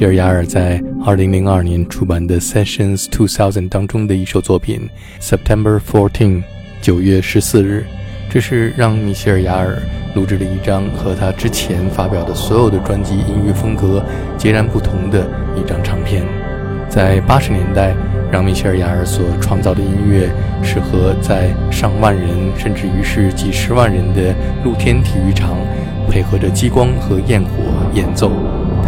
米歇尔·雅尔在2002年出版的《Sessions 2000》当中的一首作品，《September Fourteen》，九月十四日。这是让米歇尔·雅尔录制了一张和他之前发表的所有的专辑音乐风格截然不同的一张唱片。在八十年代，让米歇尔·雅尔所创造的音乐适合在上万人甚至于是几十万人的露天体育场，配合着激光和焰火演奏。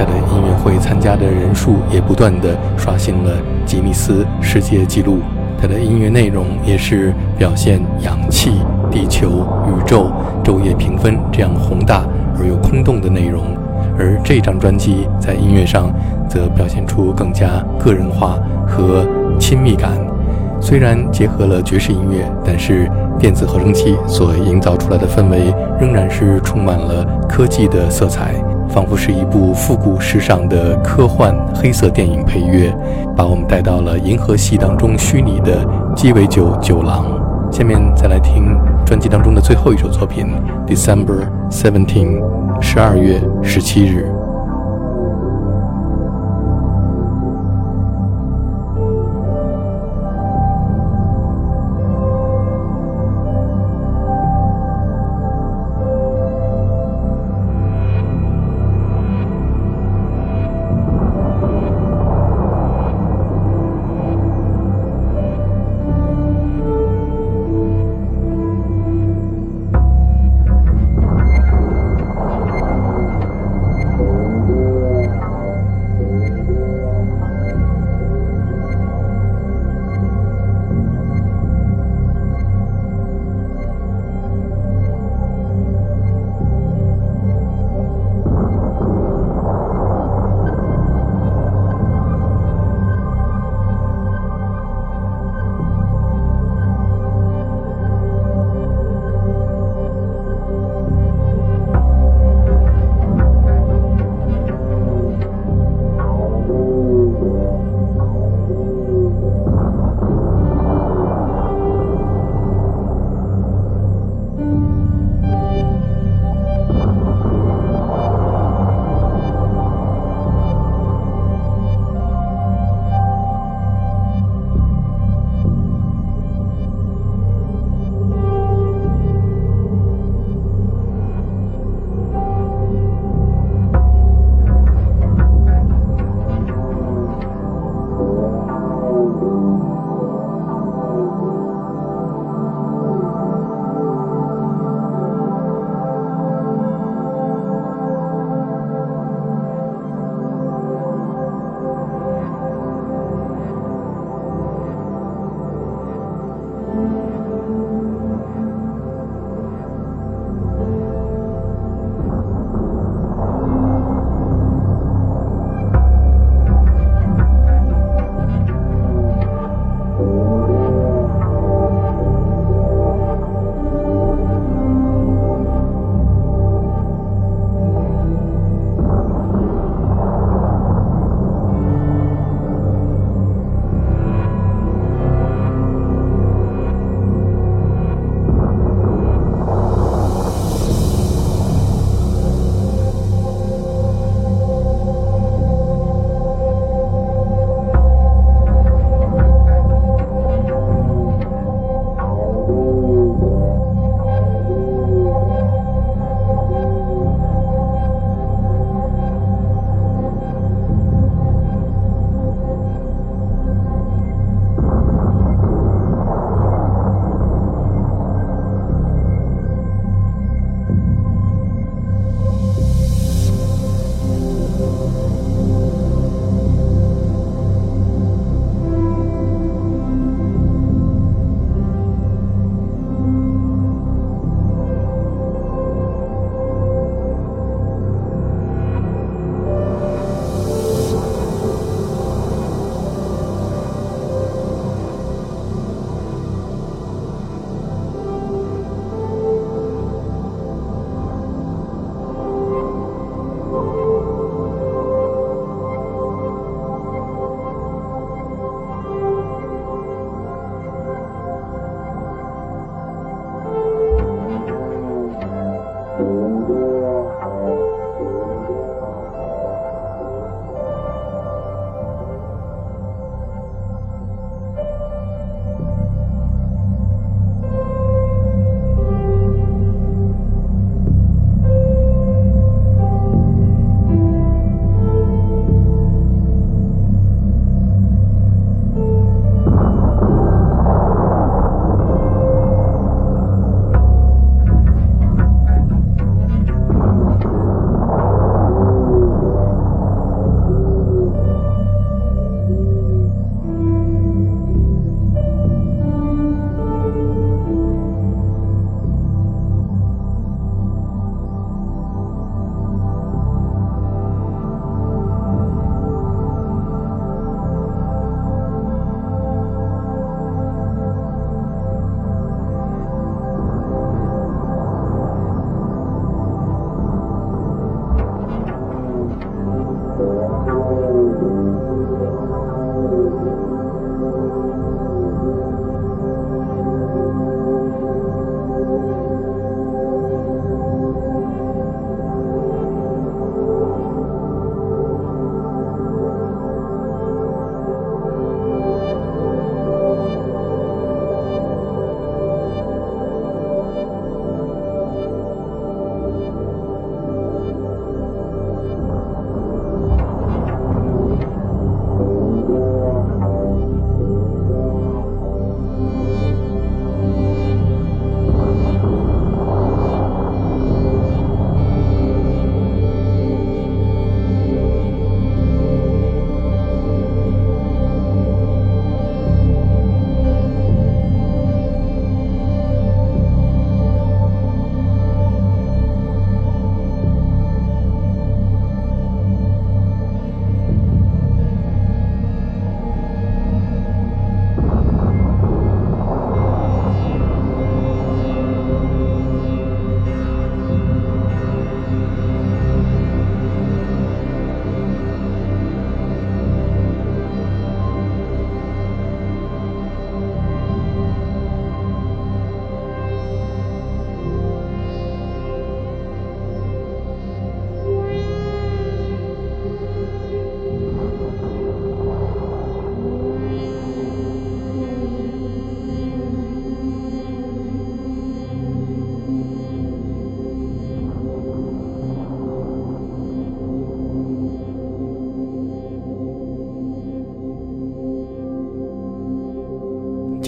他的音乐会参加的人数也不断的刷新了吉尼斯世界纪录。他的音乐内容也是表现氧气、地球、宇宙、昼夜平分这样宏大而又空洞的内容，而这张专辑在音乐上则表现出更加个人化和亲密感。虽然结合了爵士音乐，但是电子合成器所营造出来的氛围仍然是充满了科技的色彩。仿佛是一部复古时尚的科幻黑色电影配乐，把我们带到了银河系当中虚拟的鸡尾酒酒廊。下面再来听专辑当中的最后一首作品《December Seventeen》，十二月十七日。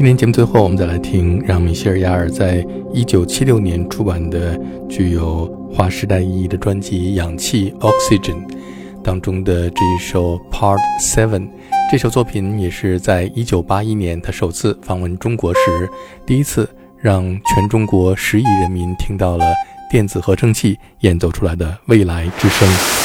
今天节目最后，我们再来听让米歇尔·雅尔在一九七六年出版的具有划时代意义的专辑《氧气 Oxygen》当中的这一首 Part Seven。这首作品也是在一九八一年他首次访问中国时，第一次让全中国十亿人民听到了电子合成器演奏出来的未来之声。